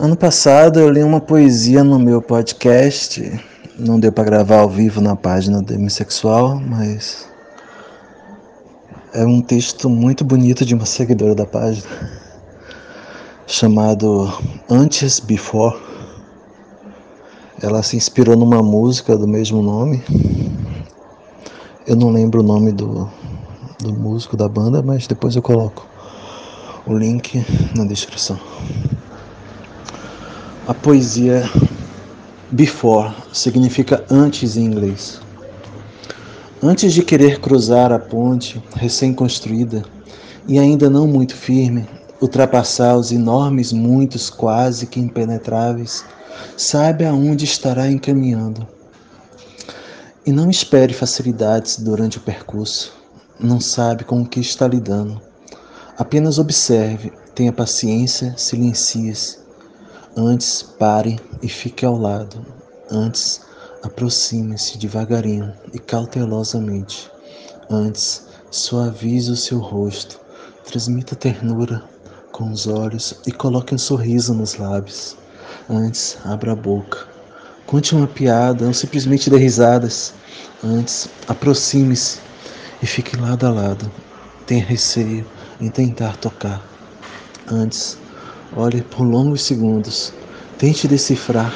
Ano passado eu li uma poesia no meu podcast. Não deu para gravar ao vivo na página do Demissexual, mas é um texto muito bonito de uma seguidora da página chamado Antes Before. Ela se inspirou numa música do mesmo nome. Eu não lembro o nome do, do músico da banda, mas depois eu coloco o link na descrição. A poesia before significa antes em inglês. Antes de querer cruzar a ponte recém-construída e ainda não muito firme, ultrapassar os enormes muitos quase que impenetráveis, saiba aonde estará encaminhando. E não espere facilidades durante o percurso. Não sabe com o que está lidando. Apenas observe, tenha paciência, silencie-se. Antes pare e fique ao lado. Antes aproxime-se devagarinho e cautelosamente. Antes suavize o seu rosto. Transmita ternura com os olhos e coloque um sorriso nos lábios. Antes, abra a boca. Conte uma piada ou simplesmente dê risadas. Antes, aproxime-se e fique lado a lado. Tenha receio em tentar tocar. Antes, olhe por longos segundos. Tente decifrar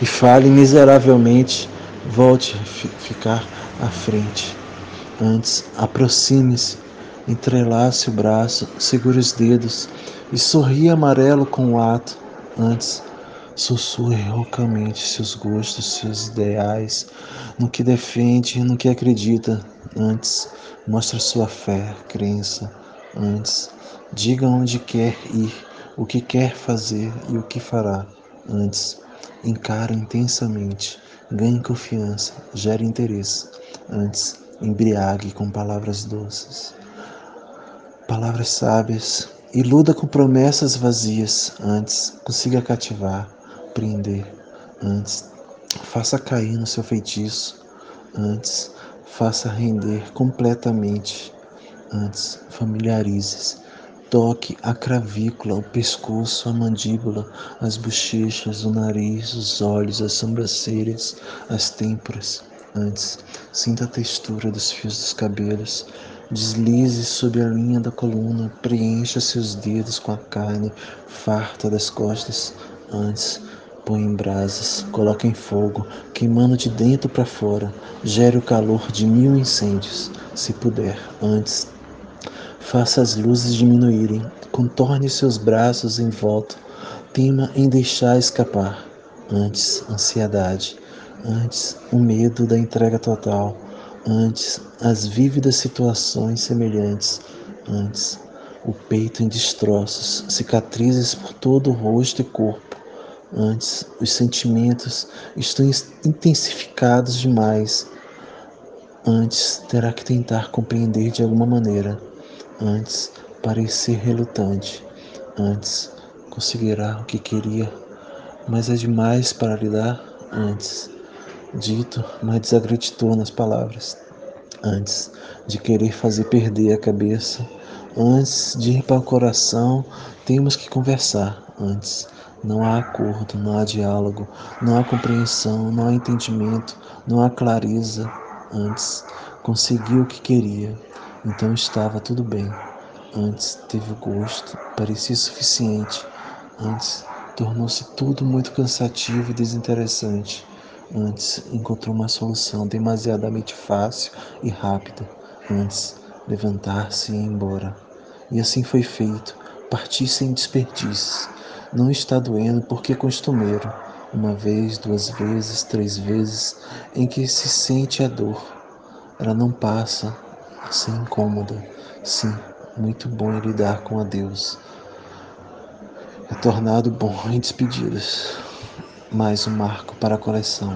e fale miseravelmente. Volte a ficar à frente. Antes, aproxime-se, entrelace o braço, segure os dedos e sorri amarelo com o ato. Antes, sussurre roucamente seus gostos, seus ideais, no que defende e no que acredita. Antes, mostre sua fé, crença. Antes, diga onde quer ir, o que quer fazer e o que fará. Antes, encare intensamente, ganhe confiança, gere interesse. Antes, embriague com palavras doces. Palavras sábias Iluda com promessas vazias, antes consiga cativar, prender, antes faça cair no seu feitiço, antes faça render completamente, antes familiarize-se, toque a cravícula, o pescoço, a mandíbula, as bochechas, o nariz, os olhos, as sobrancelhas, as têmporas, antes sinta a textura dos fios dos cabelos, Deslize sob a linha da coluna, preencha seus dedos com a carne farta das costas. Antes, põe em brasas, coloque em fogo, queimando de dentro para fora. Gere o calor de mil incêndios, se puder. Antes, faça as luzes diminuírem, contorne seus braços em volta. Tema em deixar escapar. Antes, ansiedade. Antes, o medo da entrega total antes as vívidas situações semelhantes, antes o peito em destroços, cicatrizes por todo o rosto e corpo, antes os sentimentos estão intensificados demais, antes terá que tentar compreender de alguma maneira, antes parecer relutante, antes conseguirá o que queria, mas é demais para lidar antes dito, mas desacreditou nas palavras. Antes de querer fazer perder a cabeça, antes de ir para o coração, temos que conversar. Antes, não há acordo, não há diálogo, não há compreensão, não há entendimento, não há clareza. Antes, conseguiu o que queria, então estava tudo bem. Antes, teve o gosto, parecia suficiente. Antes, tornou-se tudo muito cansativo e desinteressante. Antes encontrou uma solução demasiadamente fácil e rápida. Antes levantar-se e ir embora. E assim foi feito. Parti sem desperdícios. Não está doendo porque é costumeiro. Uma vez, duas vezes, três vezes, em que se sente a dor. Ela não passa sem incômoda. Sim, muito bom é lidar com a Deus. É tornado bom em despedidas mais um marco para a coleção.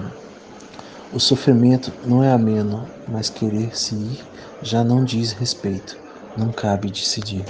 O sofrimento não é ameno, mas querer se ir já não diz respeito, não cabe decidir.